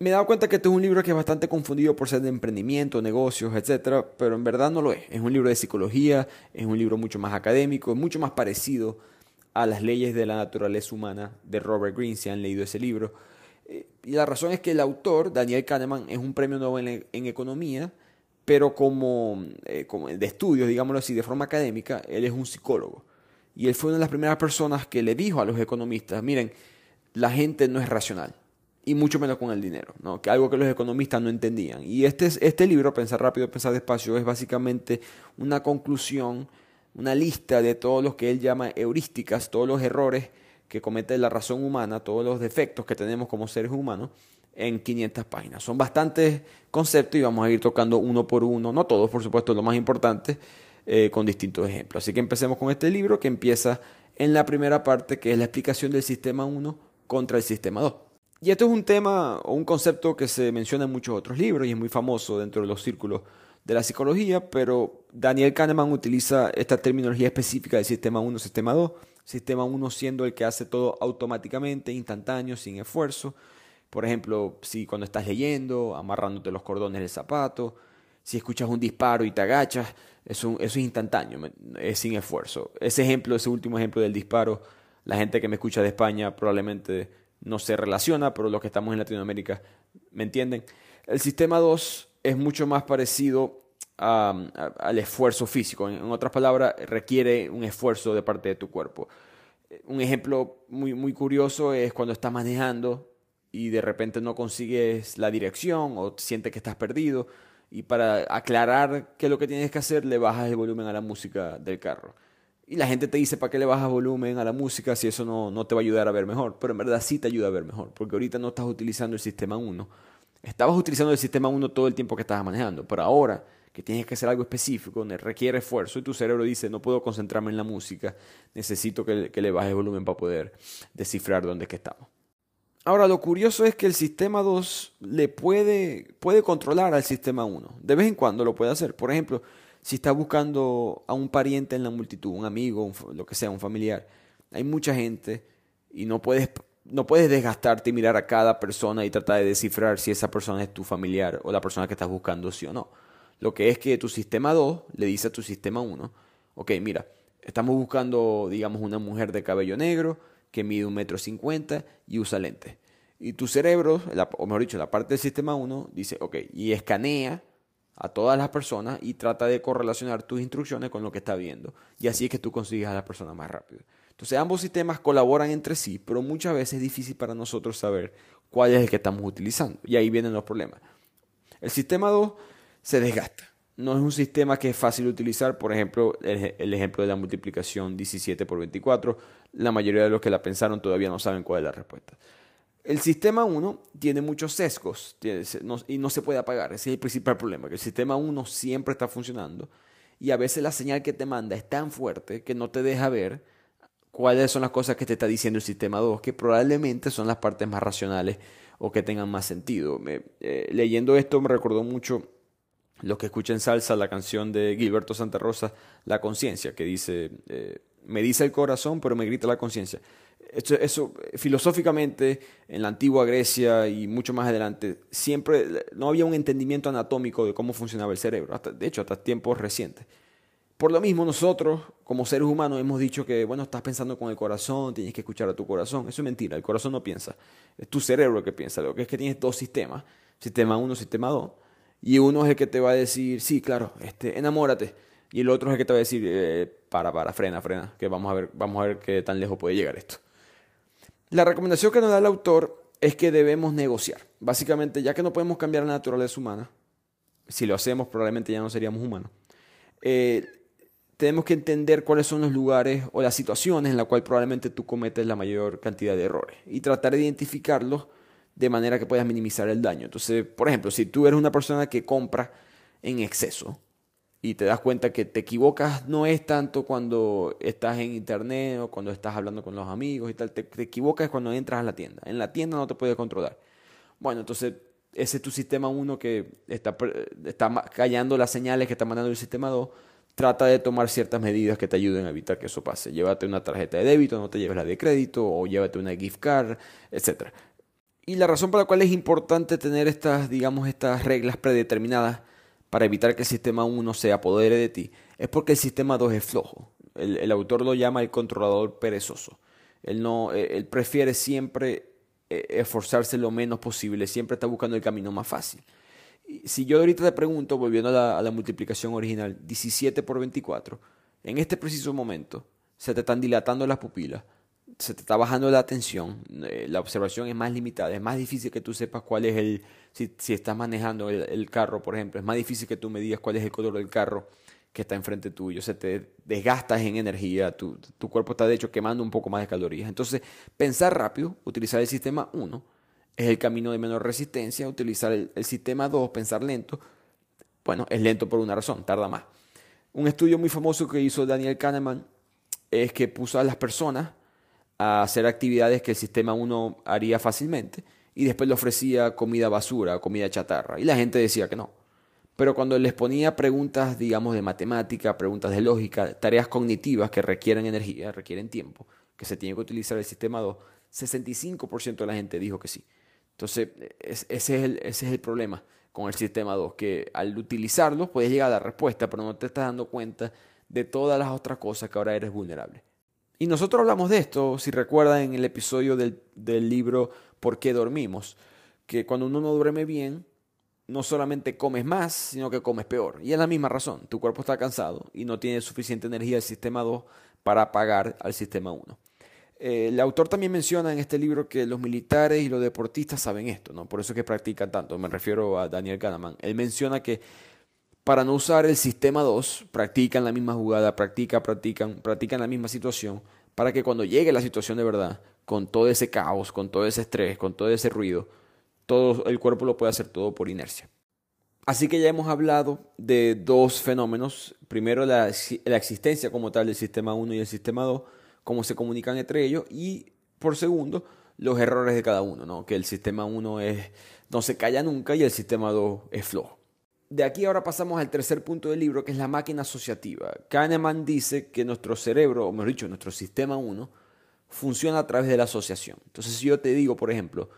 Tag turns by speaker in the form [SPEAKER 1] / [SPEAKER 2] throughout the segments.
[SPEAKER 1] Me he dado cuenta que este es un libro que es bastante confundido por ser de emprendimiento, negocios, etc. Pero en verdad no lo es. Es un libro de psicología, es un libro mucho más académico, es mucho más parecido a las leyes de la naturaleza humana de Robert Greene, si han leído ese libro. Eh, y la razón es que el autor, Daniel Kahneman, es un premio Nobel en, economía, pero como, eh, como de estudios, digámoslo así, de forma académica, él es un psicólogo. Y él fue una de las primeras personas que le dijo a los economistas, miren, la gente no es racional y mucho menos con el dinero, ¿no? que algo que los economistas no entendían. Y este, este libro, Pensar rápido, pensar despacio, es básicamente una conclusión, una lista de todos los que él llama heurísticas, todos los errores que comete la razón humana, todos los defectos que tenemos como seres humanos en 500 páginas. Son bastantes conceptos y vamos a ir tocando uno por uno, no todos, por supuesto, lo más importante, eh, con distintos ejemplos. Así que empecemos con este libro que empieza en la primera parte, que es la explicación del sistema 1 contra el sistema 2. Y esto es un tema o un concepto que se menciona en muchos otros libros y es muy famoso dentro de los círculos de la psicología, pero Daniel Kahneman utiliza esta terminología específica del sistema 1, sistema 2, sistema 1 siendo el que hace todo automáticamente, instantáneo, sin esfuerzo. Por ejemplo, si cuando estás leyendo, amarrándote los cordones del zapato, si escuchas un disparo y te agachas, eso, eso es instantáneo, es sin esfuerzo. Ese ejemplo, ese último ejemplo del disparo, la gente que me escucha de España probablemente no se relaciona, pero los que estamos en Latinoamérica me entienden. El sistema 2 es mucho más parecido al esfuerzo físico. En, otras palabras, requiere un esfuerzo de parte de tu cuerpo. Un ejemplo muy, muy curioso es cuando estás manejando y de repente no consigues la dirección o sientes que estás perdido y para aclarar qué es lo que tienes que hacer le bajas el volumen a la música del carro. Y la gente te dice, ¿para qué le bajas volumen a la música si eso no, no te va a ayudar a ver mejor? Pero en verdad sí te ayuda a ver mejor, porque ahorita no estás utilizando el sistema 1. Estabas utilizando el sistema 1 todo el tiempo que estabas manejando, pero ahora que tienes que hacer algo específico, requiere esfuerzo y tu cerebro dice, no puedo concentrarme en la música, necesito que, que le bajes volumen para poder descifrar dónde es que estamos. Ahora, lo curioso es que el sistema 2 le puede, puede controlar al sistema 1. De vez en cuando lo puede hacer. Por ejemplo, si estás buscando a un pariente en la multitud, un amigo, lo que sea, un familiar, hay mucha gente y no puedes, no puedes desgastarte y mirar a cada persona y tratar de descifrar si esa persona es tu familiar o la persona que estás buscando, sí o no. Lo que es que tu sistema 2 le dice a tu sistema 1, ok, mira, estamos buscando, digamos, una mujer de cabello negro que mide un metro cincuenta y usa lentes. Y tu cerebro, o mejor dicho, la parte del sistema 1 dice, ok, y escanea a todas las personas y trata de correlacionar tus instrucciones con lo que está viendo. Y así es que tú consigues a la persona más rápido. Entonces ambos sistemas colaboran entre sí, pero muchas veces es difícil para nosotros saber cuál es el que estamos utilizando. Y ahí vienen los problemas. El sistema 2 se desgasta. No es un sistema que es fácil de utilizar. Por ejemplo, el, el ejemplo de la multiplicación 17 por 24. La mayoría de los que la pensaron todavía no saben cuál es la respuesta. El sistema 1 tiene muchos sesgos y no se puede apagar. Ese es el principal problema, que el sistema 1 siempre está funcionando y a veces la señal que te manda es tan fuerte que no te deja ver cuáles son las cosas que te está diciendo el sistema 2, que probablemente son las partes más racionales o que tengan más sentido. Eh, leyendo esto me recordó mucho lo que escuchan salsa, la canción de Gilberto Santa Rosa, La conciencia, que dice, eh, me dice el corazón, pero me grita la conciencia. Eso, filosóficamente, en la antigua Grecia y mucho más adelante, siempre no había un entendimiento anatómico de cómo funcionaba el cerebro, de hecho, hasta tiempos recientes. Por lo mismo, nosotros, como seres humanos, hemos dicho que, bueno, estás pensando con el corazón, tienes que escuchar a tu corazón. Eso es mentira, el corazón no piensa, es tu cerebro el que piensa. Lo que es que tienes dos sistemas, sistema 1, sistema 2, y uno es el que te va a decir, sí, claro, este, enamórate, y el otro es el que te va a decir, eh, para, para, frena, frena, que vamos a ver, vamos a ver qué tan lejos puede llegar esto. La recomendación que nos da el autor es que debemos negociar. Básicamente, ya que no podemos cambiar la naturaleza humana, si lo hacemos probablemente ya no seríamos humanos, eh, tenemos que entender cuáles son los lugares o las situaciones en las cuales probablemente tú cometes la mayor cantidad de errores y tratar de identificarlos de manera que puedas minimizar el daño. Entonces, por ejemplo, si tú eres una persona que compra en exceso y te das cuenta que te equivocas no es tanto cuando estás en internet o cuando estás hablando con los amigos y tal, te, equivocas cuando entras a la tienda. En la tienda no te puedes controlar. Bueno, entonces ese es tu sistema 1 que está, está callando las señales que está mandando el sistema 2. Trata de tomar ciertas medidas que te ayuden a evitar que eso pase. Llévate una tarjeta de débito, no te lleves la de crédito o llévate una gift card, etc. Y la razón por la cual es importante tener estas, digamos, estas reglas predeterminadas para evitar que el sistema 1 se apodere de ti es porque el sistema 2 es flojo. El, autor lo llama el controlador perezoso. Él, no, eh, él prefiere siempre eh, esforzarse lo menos posible, siempre está buscando el camino más fácil. Si yo ahorita te pregunto, volviendo a la, a la multiplicación original, 17 por 24, en este preciso momento se te están dilatando las pupilas, se te está bajando la atención, eh, la observación es más limitada, es más difícil que tú sepas cuál es el, si, estás manejando el, carro, por ejemplo, es más difícil que tú me digas cuál es el color del carro que está enfrente tuyo, se te desgastas en energía, tu, tu cuerpo está de hecho quemando un poco más de calorías. Entonces, pensar rápido, utilizar el sistema 1 es el camino de menor resistencia, utilizar el, el sistema 2, pensar lento, bueno, es lento por una razón, tarda más. Un estudio muy famoso que hizo Daniel Kahneman es que puso a las personas a hacer actividades que el sistema 1 haría fácilmente y después le ofrecía comida basura, comida chatarra y la gente decía que no. Pero cuando les ponía preguntas, digamos, de matemática, preguntas de lógica, tareas cognitivas que requieren energía, requieren tiempo, que se tiene que utilizar el sistema 2, 65% de la gente dijo que sí. Entonces, ese, es el, ese es el problema con el sistema 2, que al utilizarlo puedes llegar a la respuesta, pero no te estás dando cuenta de todas las otras cosas que ahora eres vulnerable. Y nosotros hablamos de esto, si recuerdan, en el episodio del, libro ¿Por qué dormimos? Que cuando uno no duerme bien, no solamente comes más, sino que comes peor. Y es la misma razón, tu cuerpo está cansado y no tiene suficiente energía del sistema 2 para apagar al sistema 1. Eh, el autor también menciona en este libro que los militares y los deportistas saben esto, ¿no? por eso es que practican tanto. Me refiero a Daniel Kahneman. Él menciona que para no usar el sistema 2, practican la misma jugada, practican, practican, practican la misma situación, para que cuando llegue la situación de verdad, con todo ese caos, con todo ese estrés, con todo ese ruido, todo el cuerpo lo puede hacer todo por inercia. Así que ya hemos hablado de dos fenómenos. Primero, la, existencia como tal del sistema 1 y el sistema 2, cómo se comunican entre ellos, y por segundo, los errores de cada uno, ¿no? que el sistema 1 es, no se calla nunca y el sistema 2 es flojo. De aquí ahora pasamos al tercer punto del libro, que es la máquina asociativa. Kahneman dice que nuestro cerebro, o mejor dicho, nuestro sistema 1, funciona a través de la asociación. Entonces, si yo te digo, por ejemplo,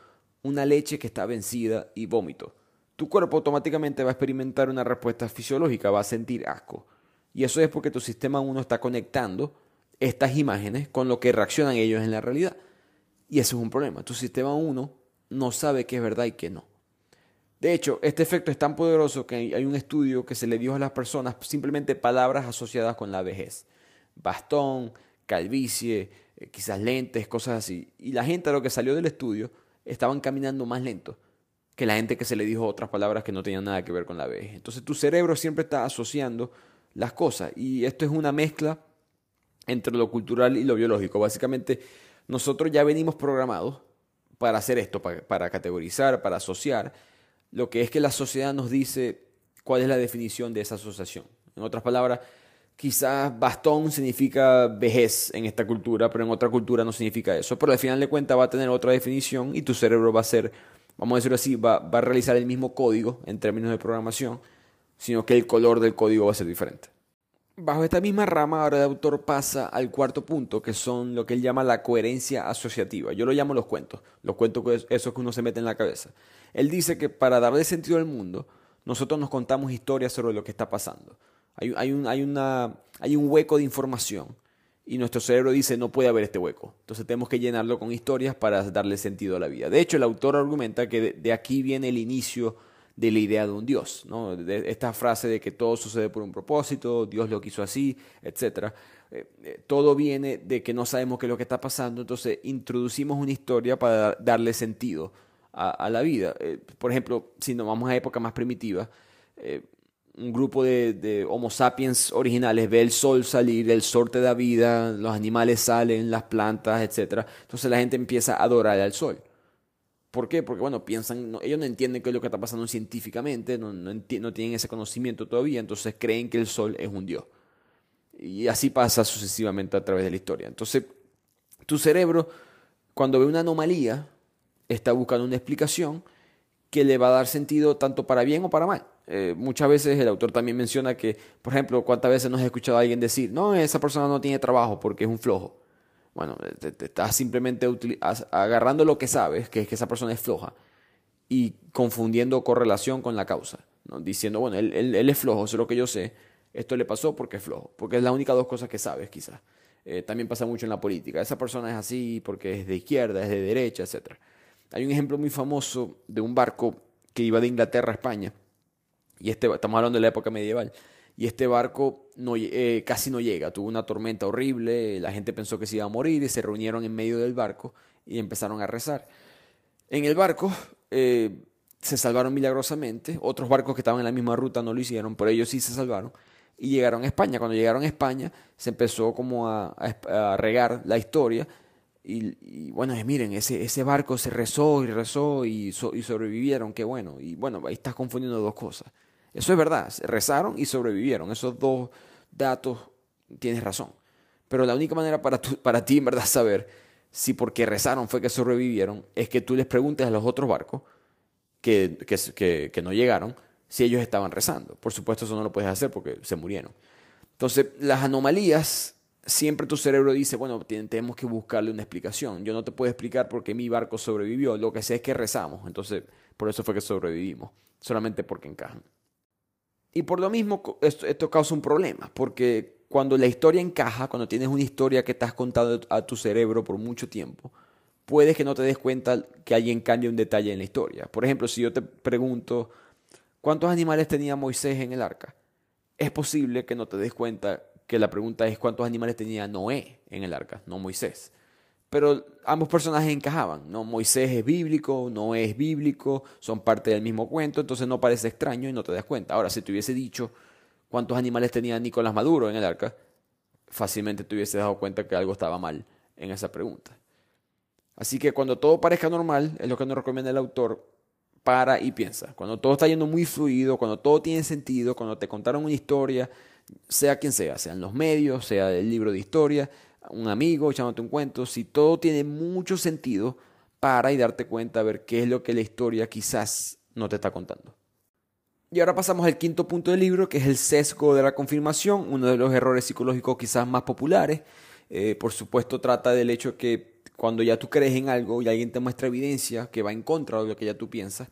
[SPEAKER 1] una leche que está vencida y vómito, tu cuerpo automáticamente va a experimentar una respuesta fisiológica, va a sentir asco. Y eso es porque tu sistema 1 está conectando estas imágenes con lo que reaccionan ellos en la realidad. Y eso es un problema. Tu sistema 1 no sabe qué es verdad y qué no. De hecho, este efecto es tan poderoso que hay un estudio que se le dio a las personas simplemente palabras asociadas con la vejez. Bastón, calvicie, eh, quizás lentes, cosas así. Y la gente a lo que salió del estudio estaban caminando más lento que la gente que se le dijo otras palabras que no tenían nada que ver con la vejez. Entonces tu cerebro siempre está asociando las cosas y esto es una mezcla entre lo cultural y lo biológico. Básicamente nosotros ya venimos programados para hacer esto, para, para categorizar, para asociar lo que es que la sociedad nos dice cuál es la definición de esa asociación. En otras palabras, quizás bastón significa vejez en esta cultura, pero en otra cultura no significa eso. Pero al final de cuentas va a tener otra definición y tu cerebro va a ser, vamos a decirlo así, va, va a realizar el mismo código en términos de programación, sino que el color del código va a ser diferente. Bajo esta misma rama, ahora el autor pasa al cuarto punto, que son lo que él llama la coherencia asociativa. Yo lo llamo los cuentos, los cuentos que uno se mete en la cabeza. Él dice que para darle sentido al mundo, nosotros nos contamos historias sobre lo que está pasando. Hay, un, hay, una, hay un hueco de información y nuestro cerebro dice no puede haber este hueco. Entonces tenemos que llenarlo con historias para darle sentido a la vida. De hecho, el autor argumenta que de, aquí viene el inicio de la idea de un Dios, ¿no? esta frase de que todo sucede por un propósito, Dios lo quiso así, etc. Eh, eh, todo viene de que no sabemos qué es lo que está pasando, entonces introducimos una historia para darle sentido a, la vida. Eh, por ejemplo, si nos vamos a época más primitiva, eh, un grupo de, Homo sapiens originales ve el sol salir, el sol te da vida, los animales salen, las plantas, etc. Entonces la gente empieza a adorar al sol. ¿Por qué? Porque, bueno, piensan, ellos no entienden qué es lo que está pasando científicamente, no, no, tienen ese conocimiento todavía, entonces creen que el sol es un dios. Y así pasa sucesivamente a través de la historia. Entonces, tu cerebro, cuando ve una anomalía, está buscando una explicación que le va a dar sentido tanto para bien o para mal. Eh, muchas veces el autor también menciona que, por ejemplo, cuántas veces nos ha escuchado a alguien decir, no, esa persona no tiene trabajo porque es un flojo. Bueno, te, estás simplemente agarrando lo que sabes, que es que esa persona es floja, y confundiendo correlación con la causa. ¿no? Diciendo, bueno, él, él, es flojo, eso es lo que yo sé, esto le pasó porque es flojo, porque es la única dos cosas que sabes quizás. Eh, también pasa mucho en la política. Esa persona es así porque es de izquierda, es de derecha, etc. Hay un ejemplo muy famoso de un barco que iba de Inglaterra a España y este, estamos hablando de la época medieval. Y este barco eh, casi no llega, tuvo una tormenta horrible, la gente pensó que se iba a morir y se reunieron en medio del barco y empezaron a rezar. En el barco eh, se salvaron milagrosamente, otros barcos que estaban en la misma ruta no lo hicieron, pero ellos sí se salvaron y llegaron a España. Cuando llegaron a España se empezó como a, regar la historia y, bueno, miren, ese, ese barco se rezó y rezó y, y sobrevivieron, qué bueno. Y bueno, ahí estás confundiendo dos cosas. Eso es verdad, rezaron y sobrevivieron. Esos dos datos tienes razón. Pero la única manera para, para ti, en verdad, saber si porque rezaron fue que sobrevivieron es que tú les preguntes a los otros barcos que, que, que, no llegaron si ellos estaban rezando. Por supuesto, eso no lo puedes hacer porque se murieron. Entonces, las anomalías, siempre tu cerebro dice, bueno, tenemos que buscarle una explicación. Yo no te puedo explicar por qué mi barco sobrevivió. Lo que sé es que rezamos. Entonces, por eso fue que sobrevivimos. Solamente porque encajan. Y por lo mismo esto, causa un problema, porque cuando la historia encaja, cuando tienes una historia que estás contando a tu cerebro por mucho tiempo, puedes que no te des cuenta que alguien cambie un detalle en la historia. Por ejemplo, si yo te pregunto, ¿cuántos animales tenía Moisés en el arca? Es posible que no te des cuenta que la pregunta es cuántos animales tenía Noé en el arca, no Moisés pero ambos personajes encajaban, ¿no? Moisés es bíblico, no es bíblico, son parte del mismo cuento, entonces no parece extraño y no te das cuenta. Ahora, si te hubiese dicho cuántos animales tenía Nicolás Maduro en el arca, fácilmente te hubiese dado cuenta que algo estaba mal en esa pregunta. Así que cuando todo parezca normal, es lo que nos recomienda el autor, para y piensa. Cuando todo está yendo muy fluido, cuando todo tiene sentido, cuando te contaron una historia, sea quien sea, sea en los medios, sea el libro de historia, un amigo echándote un cuento, si todo tiene mucho sentido, para y darte cuenta a ver qué es lo que la historia quizás no te está contando. Y ahora pasamos al quinto punto del libro, que es el sesgo de la confirmación, uno de los errores psicológicos quizás más populares. Eh, por supuesto, trata del hecho que cuando ya tú crees en algo y alguien te muestra evidencia que va en contra de lo que ya tú piensas,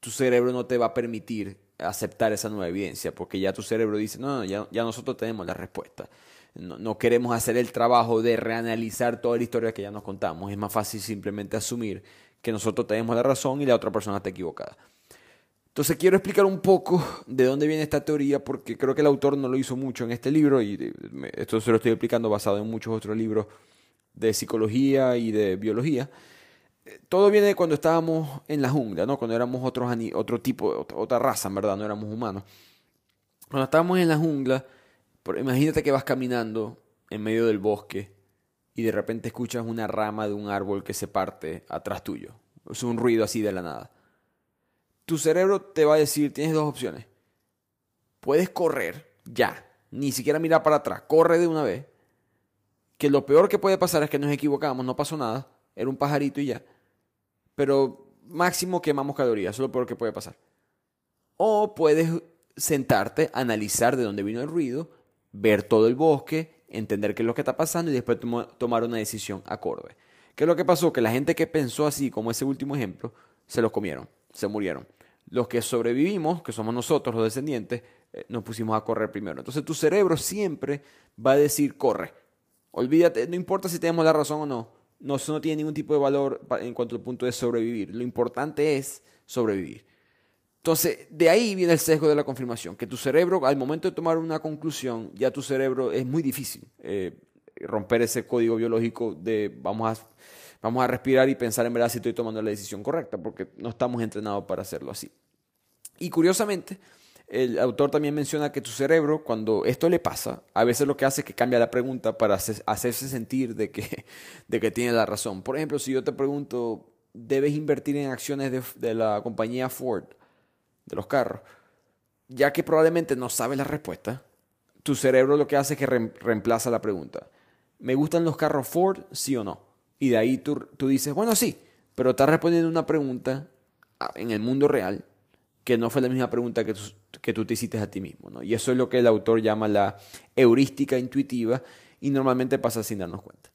[SPEAKER 1] tu cerebro no te va a permitir aceptar esa nueva evidencia, porque ya tu cerebro dice, no, no ya, ya nosotros tenemos la respuesta no, queremos hacer el trabajo de reanalizar toda la historia que ya nos contamos. Es más fácil simplemente asumir que nosotros tenemos la razón y la otra persona está equivocada. Entonces quiero explicar un poco de dónde viene esta teoría porque creo que el autor no lo hizo mucho en este libro y esto se lo estoy explicando basado en muchos otros libros de psicología y de biología. Todo viene de cuando estábamos en la jungla, ¿no? Cuando éramos otros, otro tipo, otra raza, en verdad, no éramos humanos. Cuando estábamos en la jungla, imagínate que vas caminando en medio del bosque y de repente escuchas una rama de un árbol que se parte atrás tuyo. Es un ruido así de la nada. Tu cerebro te va a decir, tienes dos opciones. Puedes correr ya, ni siquiera mirar para atrás, corre de una vez. Que lo peor que puede pasar es que nos equivocamos, no pasó nada, era un pajarito y ya. Pero máximo quemamos calorías, eso es lo peor que puede pasar. O puedes sentarte, analizar de dónde vino el ruido ver todo el bosque, entender qué es lo que está pasando y después tomar una decisión acorde. ¿Qué es lo que pasó? Que la gente que pensó así, como ese último ejemplo, se los comieron, se murieron. Los que sobrevivimos, que somos nosotros los descendientes, eh, nos pusimos a correr primero. Entonces tu cerebro siempre va a decir corre. Olvídate, no importa si tenemos la razón o no. No, eso no tiene ningún tipo de valor en cuanto al punto de sobrevivir. Lo importante es sobrevivir. Entonces, de ahí viene el sesgo de la confirmación, que tu cerebro, al momento de tomar una conclusión, ya tu cerebro es muy difícil eh, romper ese código biológico de vamos a, vamos a respirar y pensar en verdad si estoy tomando la decisión correcta, porque no estamos entrenados para hacerlo así. Y curiosamente, El autor también menciona que tu cerebro, cuando esto le pasa, a veces lo que hace es que cambia la pregunta para hacerse sentir de que, de que tiene la razón. Por ejemplo, si yo te pregunto, ¿debes invertir en acciones de, de la compañía Ford, de los carros? Ya que probablemente no sabes la respuesta, tu cerebro lo que hace es que reemplaza la pregunta. ¿Me gustan los carros Ford, sí o no? Y de ahí tú, tú dices, bueno, sí, pero estás respondiendo una pregunta ah, en el mundo real que no fue la misma pregunta que tú, que tú te hiciste a ti mismo. ¿no? Y eso es lo que el autor llama la heurística intuitiva y normalmente pasa sin darnos cuenta.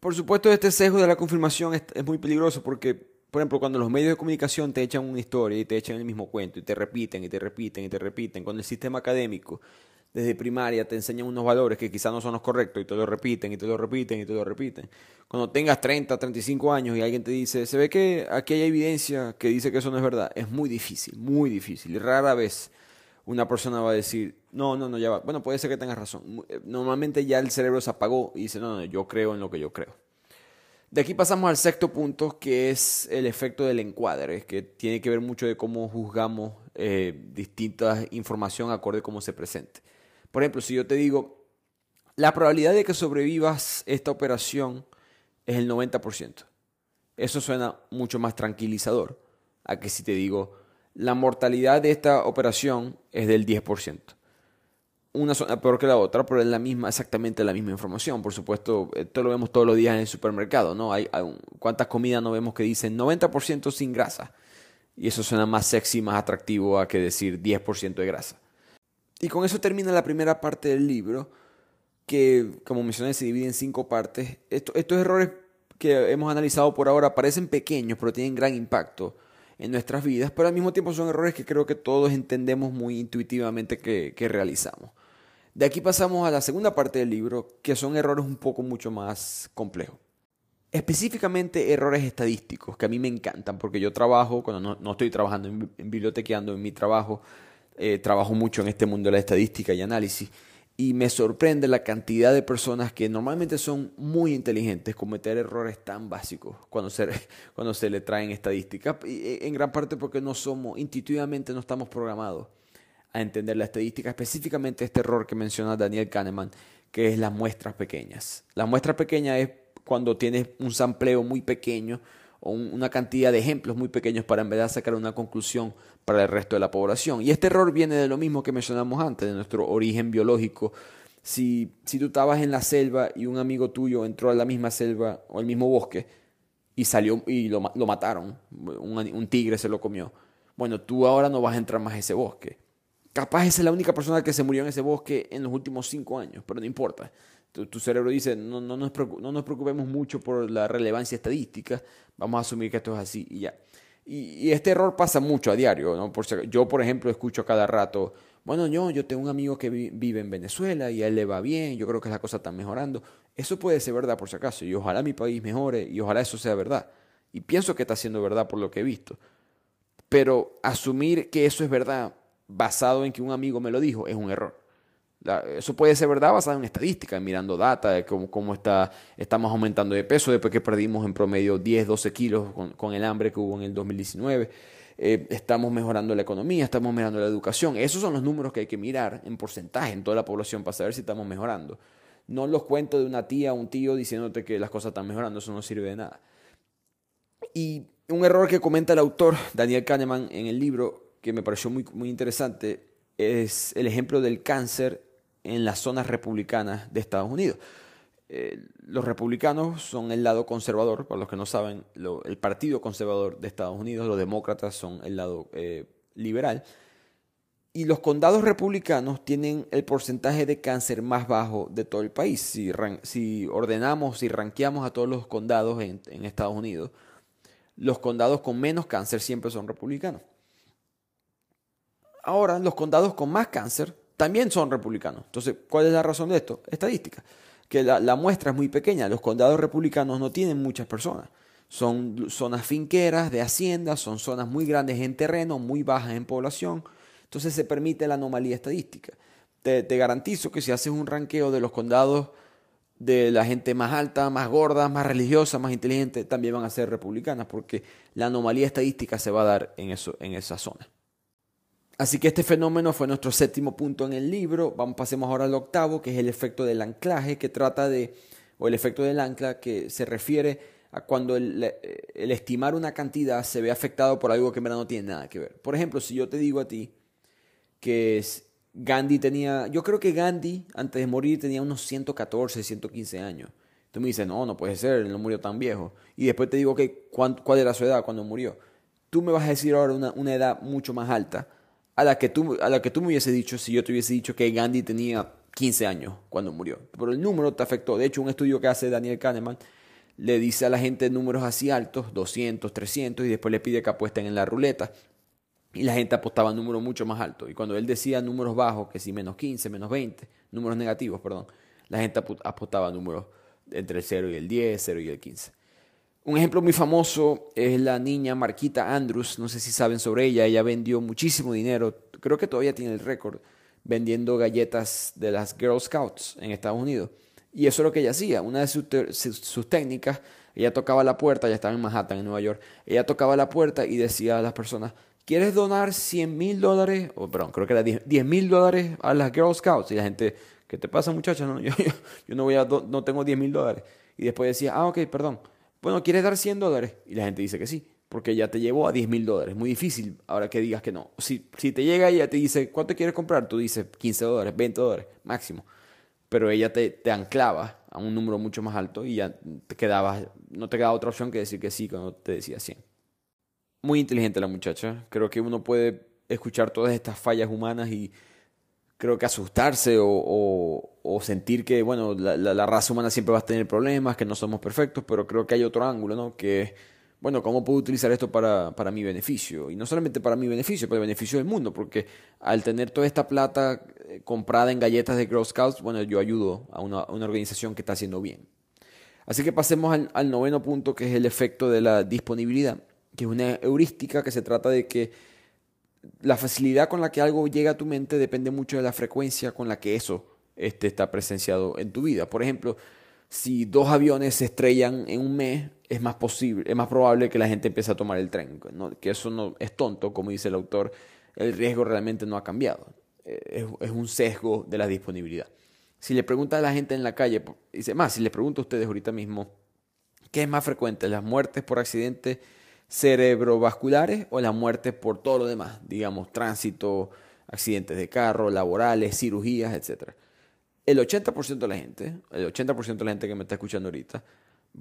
[SPEAKER 1] Por supuesto, este sesgo de la confirmación es, es muy peligroso porque, por ejemplo, cuando los medios de comunicación te echan una historia y te echan el mismo cuento y te repiten y te repiten y te repiten, cuando el sistema académico desde primaria te enseñan unos valores que quizás no son los correctos y te lo repiten y te lo repiten y te lo repiten. Cuando tengas 30, 35 años y alguien te dice, se ve que aquí hay evidencia que dice que eso no es verdad, es muy difícil, muy difícil. Rara vez una persona va a decir, no, no, no, ya va. Bueno, puede ser que tengas razón. Eh, normalmente ya el cerebro se apagó y dice, no, no, yo creo en lo que yo creo. De aquí pasamos al sexto punto, que es el efecto del encuadre, que tiene que ver mucho de cómo juzgamos eh, distintas información acorde a cómo se presente. Por ejemplo, si yo te digo, la probabilidad de que sobrevivas esta operación es el 90%. Eso suena mucho más tranquilizador a que si te digo, la mortalidad de esta operación es del 10%. Una zona peor que la otra, pero es la misma, exactamente la misma información. Por supuesto, esto lo vemos todos los días en el supermercado, ¿no? Hay, ¿Cuántas comidas no vemos que dicen 90% sin grasa? Y eso suena más sexy, más atractivo a que decir 10% de grasa. Y con eso termina la primera parte del libro, que como mencioné se divide en cinco partes. estos errores que hemos analizado por ahora parecen pequeños, pero tienen gran impacto en nuestras vidas, pero al mismo tiempo son errores que creo que todos entendemos muy intuitivamente que realizamos. De aquí pasamos a la segunda parte del libro, que son errores un poco mucho más complejos. Específicamente errores estadísticos, que a mí me encantan, porque yo trabajo, cuando no, no estoy trabajando en, en bibliotequeando, en mi trabajo, eh, trabajo mucho en este mundo de la estadística y análisis y me sorprende la cantidad de personas que normalmente son muy inteligentes cometer errores tan básicos cuando se, cuando se le traen estadísticas, eh, en gran parte porque no somos, intuitivamente no estamos programados a entender la estadística, específicamente este error que menciona Daniel Kahneman, que es las muestras pequeñas. La muestra pequeña es cuando tienes un sampleo muy pequeño o una cantidad de ejemplos muy pequeños para en vez de sacar una conclusión para el resto de la población. Y este error viene de lo mismo que mencionamos antes, de nuestro origen biológico. Si, si tú estabas en la selva y un amigo tuyo entró a la misma selva o al mismo bosque y salió y lo, lo mataron, un, un tigre se lo comió, bueno, tú ahora no vas a entrar más a ese bosque. Capaz esa es la única persona que se murió en ese bosque en los últimos cinco años, pero no importa tu, cerebro dice, no, no, nos no nos preocupemos mucho por la relevancia estadística, vamos a asumir que esto es así y ya. Y, este error pasa mucho a diario. ¿no? Por, yo, por ejemplo, escucho cada rato, bueno, yo, yo tengo un amigo que vive en Venezuela y a él le va bien, yo creo que las cosas están mejorando. Eso puede ser verdad por si acaso, y ojalá mi país mejore, y ojalá eso sea verdad. Y pienso que está siendo verdad por lo que he visto. Pero asumir que eso es verdad basado en que un amigo me lo dijo es un error eso puede ser verdad basado en estadísticas, mirando data de cómo, cómo, está, estamos aumentando de peso después que perdimos en promedio 10, 12 kilos con, el hambre que hubo en el 2019. Eh, estamos mejorando la economía, estamos mejorando la educación. Esos son los números que hay que mirar en porcentaje en toda la población para saber si estamos mejorando. No los cuentos de una tía o un tío diciéndote que las cosas están mejorando, eso no sirve de nada. Y un error que comenta el autor, Daniel Kahneman, en el libro, que me pareció muy, muy interesante, es el ejemplo del cáncer en las zonas republicanas de Estados Unidos. Eh, los republicanos son el lado conservador, para los que no saben, el partido conservador de Estados Unidos, los demócratas son el lado eh, liberal. Y los condados republicanos tienen el porcentaje de cáncer más bajo de todo el país. Si, si ordenamos, si ranqueamos a todos los condados en, en Estados Unidos, los condados con menos cáncer siempre son republicanos. Ahora, los condados con más cáncer también son republicanos. Entonces, ¿cuál es la razón de esto? Estadística. Que la, muestra es muy pequeña. Los condados republicanos no tienen muchas personas. Son zonas finqueras de haciendas, son zonas muy grandes en terreno, muy bajas en población. Entonces se permite la anomalía estadística. Te, garantizo que si haces un ranqueo de los condados de la gente más alta, más gorda, más religiosa, más inteligente, también van a ser republicanas, porque la anomalía estadística se va a dar en, eso, en esa zona. Así que este fenómeno fue nuestro séptimo punto en el libro. Vamos, pasemos ahora al octavo, que es el efecto del anclaje, que trata de, o el efecto del ancla, que se refiere a cuando el, estimar una cantidad se ve afectado por algo que en verdad no tiene nada que ver. Por ejemplo, si yo te digo a ti que Gandhi tenía, yo creo que Gandhi antes de morir tenía unos 114, 115 años. Tú me dices, no, no puede ser, él no murió tan viejo. Y después te digo que cuál era su edad cuando murió. Tú me vas a decir ahora una, una edad mucho más alta a la que tú, a la que tú me hubiese dicho si yo te hubiese dicho que Gandhi tenía 15 años cuando murió. Pero el número te afectó. De hecho, un estudio que hace Daniel Kahneman le dice a la gente números así altos, 200, 300, y después le pide que apuesten en la ruleta. Y la gente apostaba números mucho más altos. Y cuando él decía números bajos, que si menos 15, menos 20, números negativos, perdón, la gente apostaba números entre el 0 y el 10, 0 y el 15. Un ejemplo muy famoso es la niña Marquita Andrews, no sé si saben sobre ella, ella vendió muchísimo dinero, creo que todavía tiene el récord, vendiendo galletas de las Girl Scouts en Estados Unidos. Y eso es lo que ella hacía, una de sus, técnicas, ella tocaba la puerta, ella estaba en Manhattan, en Nueva York, ella tocaba la puerta y decía a las personas, ¿quieres donar 100 mil dólares? O perdón, creo que era 10 mil dólares a las Girl Scouts. Y la gente, ¿qué te pasa muchacha? No, yo, yo, no, voy a, no tengo 10 mil dólares. Y después decía, ah, ok, perdón bueno, ¿quieres dar 100 dólares? Y la gente dice que sí, porque ya te llevó a 10 mil dólares. Muy difícil ahora que digas que no. Si, si te llega ella te dice, ¿cuánto quieres comprar? Tú dices 15 dólares, 20 dólares, máximo. Pero ella te, te anclaba a un número mucho más alto y ya te quedaba, no te quedaba otra opción que decir que sí cuando te decía 100. Muy inteligente la muchacha. Creo que uno puede escuchar todas estas fallas humanas y creo que asustarse o, sentir que, bueno, la, la, raza humana siempre va a tener problemas, que no somos perfectos, pero creo que hay otro ángulo, ¿no? Que, bueno, ¿cómo puedo utilizar esto para, para mi beneficio? Y no solamente para mi beneficio, para el beneficio del mundo, porque al tener toda esta plata eh, comprada en galletas de Girl Scouts, bueno, yo ayudo a una, una organización que está haciendo bien. Así que pasemos al noveno punto, que es el efecto de la disponibilidad, que es una heurística que se trata de que la facilidad con la que algo llega a tu mente depende mucho de la frecuencia con la que eso este, está presenciado en tu vida. Por ejemplo, si dos aviones se estrellan en un mes, es más posible, es más probable que la gente empiece a tomar el tren. Que eso no es tonto, como dice el autor, el riesgo realmente no ha cambiado. Eh, es, un sesgo de la disponibilidad. Si le pregunta a la gente en la calle, dice más, si le pregunto a ustedes ahorita mismo, ¿qué es más frecuente? ¿Las muertes por accidente cerebrovasculares o la muerte por todo lo demás, digamos, tránsito, accidentes de carro, laborales, cirugías, etc. El 80% de la gente, el 80% de la gente que me está escuchando ahorita,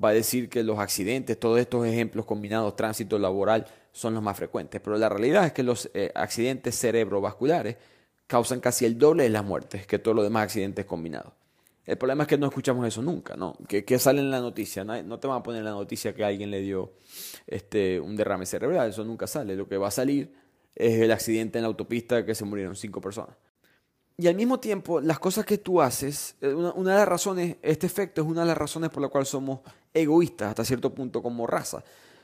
[SPEAKER 1] va a decir que los accidentes, todos estos ejemplos combinados, tránsito laboral, son los más frecuentes. Pero la realidad es que los eh, accidentes cerebrovasculares causan casi el doble de las muertes que todos los demás accidentes combinados. El problema es que no escuchamos eso nunca, ¿no? Que, sale en la noticia. No, te van a poner en la noticia que alguien le dio este, un derrame cerebral. Eso nunca sale. Lo que va a salir es el accidente en la autopista que se murieron cinco personas. Y al mismo tiempo, las cosas que tú haces, eh, una, una de las razones, este efecto es una de las razones por la cual somos egoístas hasta cierto punto como raza.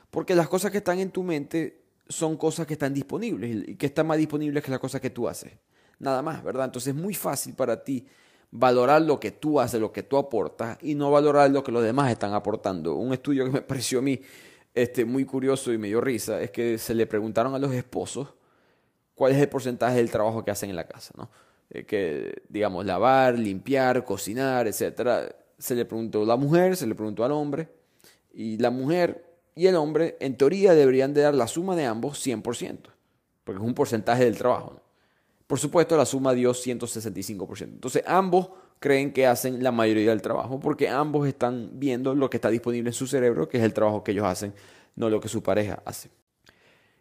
[SPEAKER 1] Porque las cosas que están en tu mente son cosas que están disponibles y que están más disponibles que las cosas que tú haces. Nada más, ¿verdad? Entonces es muy fácil para ti valorar lo que tú haces, lo que tú aportas y no valorar lo que los demás están aportando. Un estudio que me pareció a mí este, muy curioso y me dio risa es que se le preguntaron a los esposos cuál es el porcentaje del trabajo que hacen en la casa, ¿no? Eh, que, digamos, lavar, limpiar, cocinar, etc. Se le preguntó a la mujer, se le preguntó al hombre, y la mujer y el hombre, en teoría, deberían de dar la suma de ambos 100%, porque es un porcentaje del trabajo, ¿no? Por supuesto, la suma dio 165%. Entonces, ambos creen que hacen la mayoría del trabajo porque ambos están viendo lo que está disponible en su cerebro, que es el trabajo que ellos hacen, no lo que su pareja hace.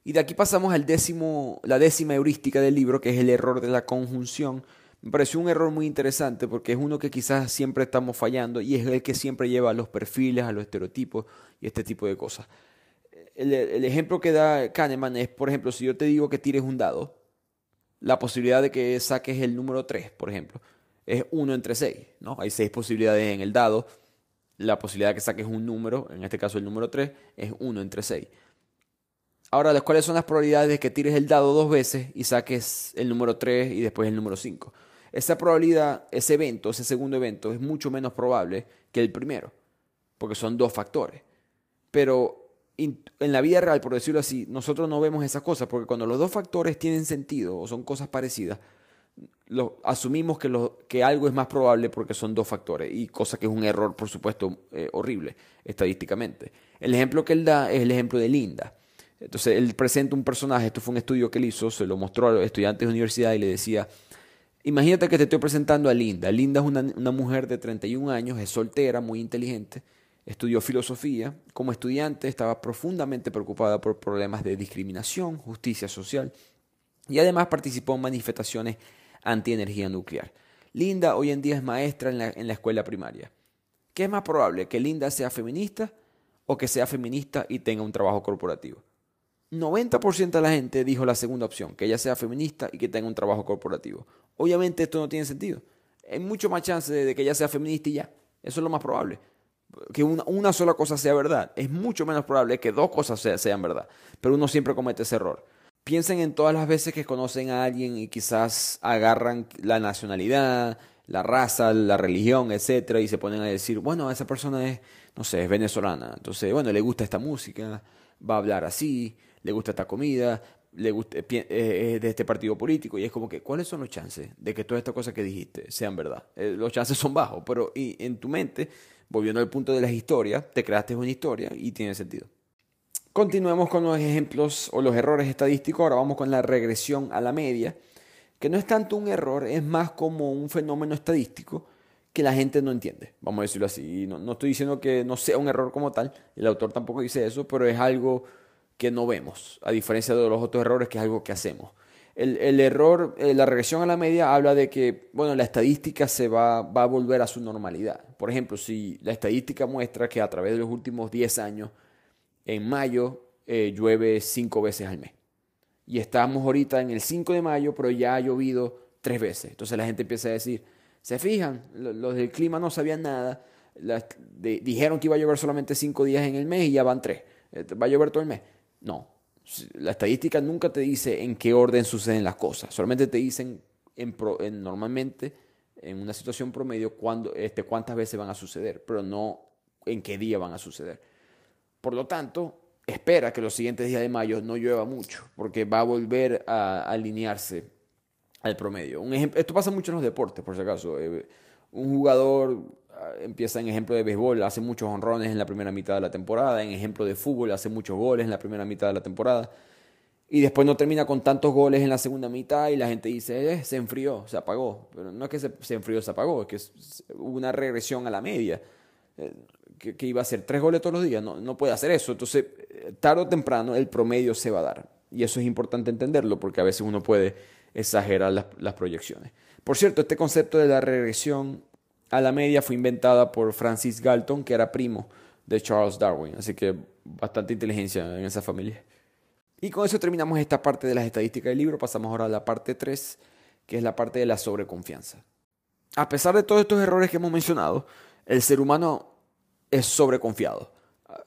[SPEAKER 1] Y de aquí pasamos al décimo, la décima heurística del libro, que es el error de la conjunción. Me pareció un error muy interesante porque es uno que quizás siempre estamos fallando y es el que siempre lleva a los perfiles, a los estereotipos y este tipo de cosas. El, el ejemplo que da Kahneman es, por ejemplo, si yo te digo que tires un dado, la posibilidad de que saques el número 3, por ejemplo, es 1 entre 6, ¿no? Hay 6 posibilidades en el dado. La posibilidad de que saques un número, en este caso el número 3, es 1 entre 6. Ahora, ¿cuáles son las probabilidades de que tires el dado dos veces y saques el número 3 y después el número 5? Esa probabilidad, ese evento, ese segundo evento, es mucho menos probable que el primero, porque son dos factores. Pero en la vida real, por decirlo así, nosotros no vemos esas cosas, porque cuando los dos factores tienen sentido o son cosas parecidas, lo, asumimos que, lo, que algo es más probable porque son dos factores, y cosa que es un error, por supuesto, eh, horrible estadísticamente. El ejemplo que él da es el ejemplo de Linda. Entonces, él presenta un personaje, esto fue un estudio que él hizo, se lo mostró a los estudiantes de universidad y le decía, imagínate que te estoy presentando a Linda. Linda es una, una mujer de 31 años, es soltera, muy inteligente, estudió filosofía. Como estudiante estaba profundamente preocupada por problemas de discriminación, justicia social y además participó en manifestaciones anti-energía nuclear. Linda hoy en día es maestra en la, escuela primaria. ¿Qué es más probable? ¿Que Linda sea feminista o que sea feminista y tenga un trabajo corporativo? 90% de la gente dijo la segunda opción, que ella sea feminista y que tenga un trabajo corporativo. Obviamente esto no tiene sentido. Hay mucho más chance de que ella sea feminista y ya. Eso es lo más probable que una, sola cosa sea verdad. Es mucho menos probable que dos cosas sean verdad. Pero uno siempre comete ese error. Piensen en todas las veces que conocen a alguien y quizás agarran la nacionalidad, la raza, la religión, etcétera, y se ponen a decir, bueno, esa persona es, no sé, es venezolana. Entonces, bueno, le gusta esta música, va a hablar así, le gusta esta comida, le gusta, eh, es de este partido político y es como que, ¿cuáles son los chances de que todas estas cosas que dijiste sean verdad? Eh, los chances son bajos, pero y en tu mente volviendo al punto de las historias, te creaste una historia y tiene sentido. Continuemos con los ejemplos o los errores estadísticos. Ahora vamos con la regresión a la media, que no es tanto un error, es más como un fenómeno estadístico que la gente no entiende, vamos a decirlo así. No, no estoy diciendo que no sea un error como tal, el autor tampoco dice eso, pero es algo que no vemos, a diferencia de los otros errores, que es algo que hacemos. El, error, eh, la regresión a la media habla de que, bueno, la estadística se va, va a volver a su normalidad. Por ejemplo, si la estadística muestra que a través de los últimos 10 años, en mayo eh, llueve 5 veces al mes. Y estamos ahorita en el 5 de mayo, pero ya ha llovido 3 veces. Entonces la gente empieza a decir, se fijan, los del clima no sabían nada, dijeron que iba a llover solamente 5 días en el mes y ya van 3. Eh, ¿Va a llover todo el mes? No, la estadística nunca te dice en qué orden suceden las cosas, solamente te dicen en, normalmente en una situación promedio cuando, este, cuántas veces van a suceder, pero no en qué día van a suceder. Por lo tanto, espera que los siguientes días de mayo no llueva mucho, porque va a volver a, alinearse al promedio. Un esto pasa mucho en los deportes, por si acaso. Eh, un jugador empieza en ejemplo de béisbol, hace muchos honrones en la primera mitad de la temporada, en ejemplo de fútbol hace muchos goles en la primera mitad de la temporada, y después no termina con tantos goles en la segunda mitad y la gente dice, eh, se enfrió, se apagó, pero no es que se, se enfrió, se apagó, es que hubo una regresión a la media, eh, que, iba a ser tres goles todos los días, no, no puede hacer eso, entonces eh, tarde o temprano el promedio se va a dar, y eso es importante entenderlo porque a veces uno puede exagerar las proyecciones. Por cierto, este concepto de la regresión a la media fue inventada por Francis Galton, que era primo de Charles Darwin. Así que bastante inteligencia en esa familia. Y con eso terminamos esta parte de las estadísticas del libro. Pasamos ahora a la parte 3, que es la parte de la sobreconfianza. A pesar de todos estos errores que hemos mencionado, el ser humano es sobreconfiado.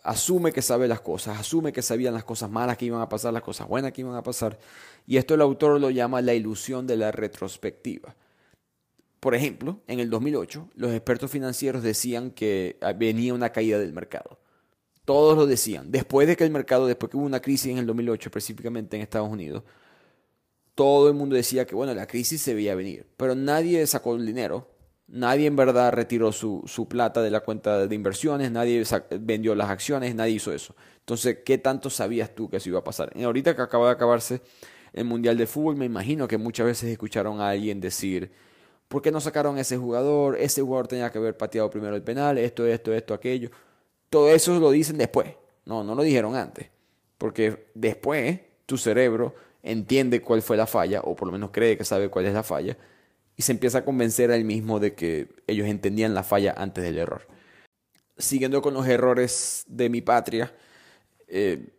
[SPEAKER 1] Asume que sabe las cosas, asume que sabían las cosas malas que iban a pasar, las cosas buenas que iban a pasar. Y esto el autor lo llama la ilusión de la retrospectiva. Por ejemplo, en el 2008, los expertos financieros decían que venía una caída del mercado. Todos lo decían. Después de que el mercado, después que hubo una crisis en el 2008, específicamente en Estados Unidos, todo el mundo decía que, bueno, la crisis se veía venir. Pero nadie sacó el dinero. Nadie en verdad retiró su, su plata de la cuenta de inversiones. Nadie vendió las acciones. Nadie hizo eso. Entonces, ¿qué tanto sabías tú que eso iba a pasar? Ahorita que acaba de acabarse el Mundial de Fútbol, me imagino que muchas veces escucharon a alguien decir ¿Por qué no sacaron a ese jugador? Ese jugador tenía que haber pateado primero el penal, esto, esto, esto, aquello. Todo eso lo dicen después. No, no lo dijeron antes. Porque después tu cerebro entiende cuál fue la falla, o por lo menos cree que sabe cuál es la falla, y se empieza a convencer a él mismo de que ellos entendían la falla antes del error. Siguiendo con los errores de mi patria, eh,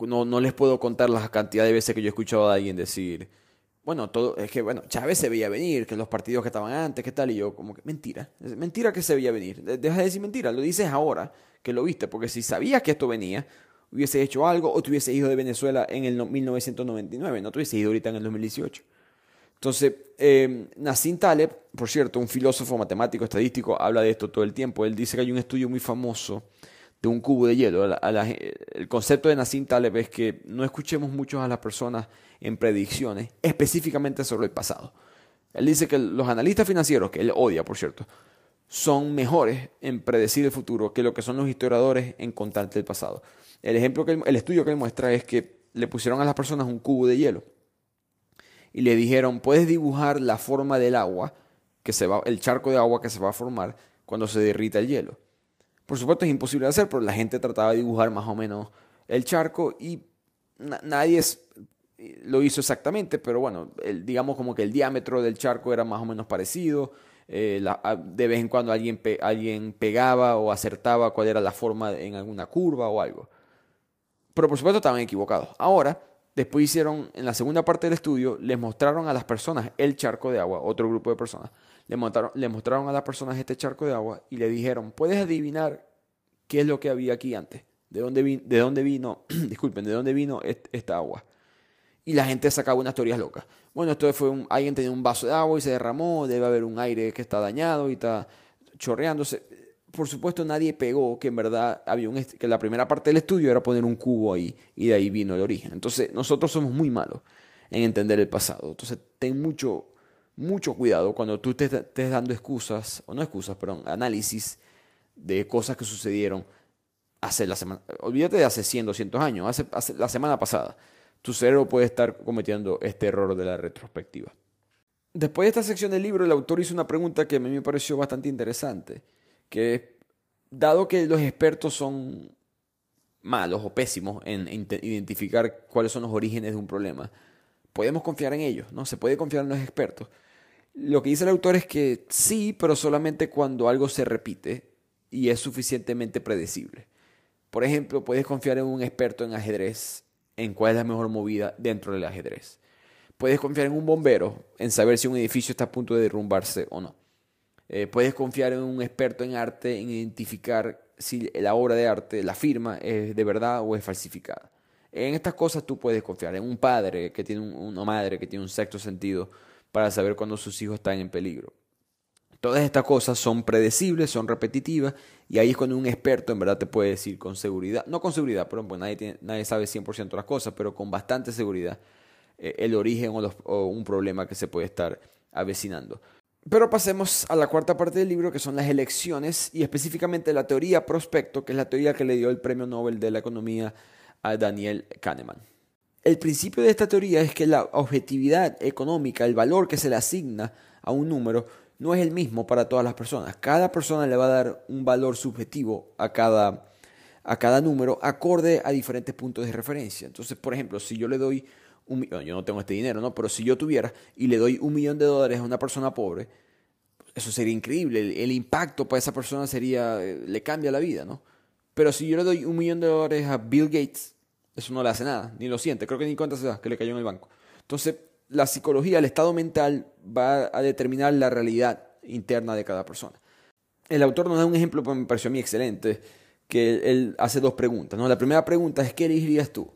[SPEAKER 1] no, no les puedo contar la cantidad de veces que yo he escuchado a alguien decir, bueno, todo, es que, bueno, Chávez se veía venir, que los partidos que estaban antes, ¿qué tal? Y yo, como que, mentira, mentira que se veía venir. Deja de decir mentira, lo dices ahora que lo viste, porque si sabías que esto venía, hubiese hecho algo o te hubiese ido de Venezuela en el 1999, no te hubiese ido ahorita en el 2018. Entonces, eh, Nassim Taleb, por cierto, un filósofo matemático, estadístico, habla de esto todo el tiempo. Él dice que hay un estudio muy famoso de un cubo de hielo. el concepto de Nassim Taleb es que no escuchemos mucho a las personas en predicciones, específicamente sobre el pasado. Él dice que los analistas financieros, que él odia, por cierto, son mejores en predecir el futuro que lo que son los historiadores en contarte el pasado. El ejemplo que el estudio que él muestra es que le pusieron a las personas un cubo de hielo y le dijeron, "Puedes dibujar la forma del agua que se va el charco de agua que se va a formar cuando se derrita el hielo." Por supuesto es imposible de hacer, pero la gente trataba de dibujar más o menos el charco y nadie lo hizo exactamente, pero bueno, digamos como que el diámetro del charco era más o menos parecido. Eh, de vez en cuando alguien, alguien pegaba o acertaba cuál era la forma en alguna curva o algo. Pero por supuesto estaban equivocados. Ahora, después hicieron, en la segunda parte del estudio, les mostraron a las personas el charco de agua, otro grupo de personas. Le mostraron, le mostraron a las personas este charco de agua y le dijeron, ¿puedes adivinar qué es lo que había aquí antes? ¿De dónde, de dónde vino, disculpen, de dónde vino esta agua? Y la gente sacaba unas teorías locas. Bueno, esto fue un, alguien tenía un vaso de agua y se derramó, debe haber un aire que está dañado y está chorreándose. Por supuesto, nadie pegó que en verdad había un que la primera parte del estudio era poner un cubo ahí y de ahí vino el origen. Entonces, nosotros somos muy malos en entender el pasado. Entonces, ten mucho mucho cuidado cuando tú estés, estés dando excusas, o no excusas, perdón, análisis de cosas que sucedieron hace la semana, olvídate de hace 100, 200 años, hace, hace, la semana pasada. Tu cerebro puede estar cometiendo este error de la retrospectiva. Después de esta sección del libro, el autor hizo una pregunta que a mí me pareció bastante interesante, que dado que los expertos son malos o pésimos en identificar cuáles son los orígenes de un problema, podemos confiar en ellos, ¿no? Se puede confiar en los expertos. Lo que dice el autor es que sí, pero solamente cuando algo se repite y es suficientemente predecible. Por ejemplo, puedes confiar en un experto en ajedrez, en cuál es la mejor movida dentro del ajedrez. Puedes confiar en un bombero, en saber si un edificio está a punto de derrumbarse o no. Eh, puedes confiar en un experto en arte, en identificar si la obra de arte, la firma, es de verdad o es falsificada. En estas cosas tú puedes confiar en un padre que tiene una madre que tiene un sexto sentido para saber cuando sus hijos están en peligro. Todas estas cosas son predecibles, son repetitivas, y ahí es cuando un experto en verdad te puede decir con seguridad, no con seguridad, pero pues nadie, nadie sabe 100% las cosas, pero con bastante seguridad eh, el origen o, o un problema que se puede estar avecinando. Pero pasemos a la cuarta parte del libro, que son las elecciones, y específicamente la teoría prospecto, que es la teoría que le dio el premio Nobel de la Economía a Daniel Kahneman. El principio de esta teoría es que la objetividad económica, el valor que se le asigna a un número, no es el mismo para todas las personas. Cada persona le va a dar un valor subjetivo a cada, a cada número acorde a diferentes puntos de referencia. Entonces, por ejemplo, si yo le doy un millón, yo no tengo este dinero, ¿no? Pero si yo tuviera y le doy un millón de dólares a una persona pobre, eso sería increíble. El, el impacto para esa persona sería, eh, le cambia la vida, ¿no? Pero si yo le doy un millón de dólares a Bill Gates, eso no le hace nada, ni lo siente, creo que ni cuenta se da que le cayó en el banco. Entonces, la psicología, el estado mental va a determinar la realidad interna de cada persona. El autor nos da un ejemplo que me pareció a mí excelente, que él, hace dos preguntas. ¿no? La primera pregunta es, ¿qué elegirías tú?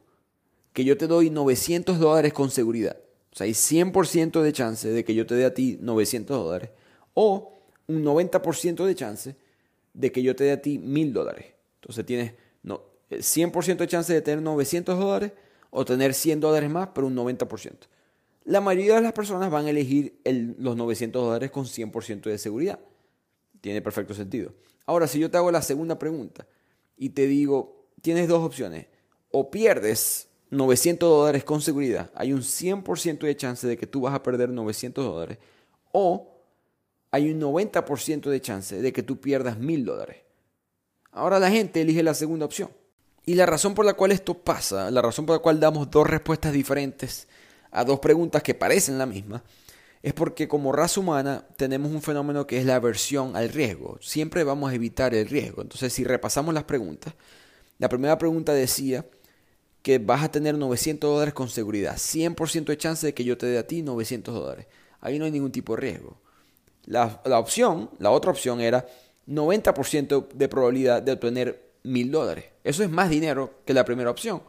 [SPEAKER 1] Que yo te doy 900 dólares con seguridad. O sea, hay 100% de chance de que yo te dé a ti 900 dólares. O un 90% de chance de que yo te dé a ti 1000 dólares. Entonces tienes 100% de chance de tener 900 dólares o tener 100 dólares más, pero un 90%. La mayoría de las personas van a elegir los 900 dólares con 100% de seguridad. Tiene perfecto sentido. Ahora, si yo te hago la segunda pregunta y te digo, tienes dos opciones. O pierdes 900 dólares con seguridad, hay un 100% de chance de que tú vas a perder 900 dólares. O hay un 90% de chance de que tú pierdas 1000 dólares. Ahora la gente elige la segunda opción. Y la razón por la cual esto pasa, la razón por la cual damos dos respuestas diferentes a dos preguntas que parecen la misma, es porque como raza humana tenemos un fenómeno que es la aversión al riesgo. Siempre vamos a evitar el riesgo. Entonces, si repasamos las preguntas, la primera pregunta decía que vas a tener 900 dólares con seguridad. 100% de chance de que yo te dé a ti 900 dólares. Ahí no hay ningún tipo de riesgo. La, la opción, la otra opción era 90% de probabilidad de obtener mil dólares. Eso es más dinero que la primera opción,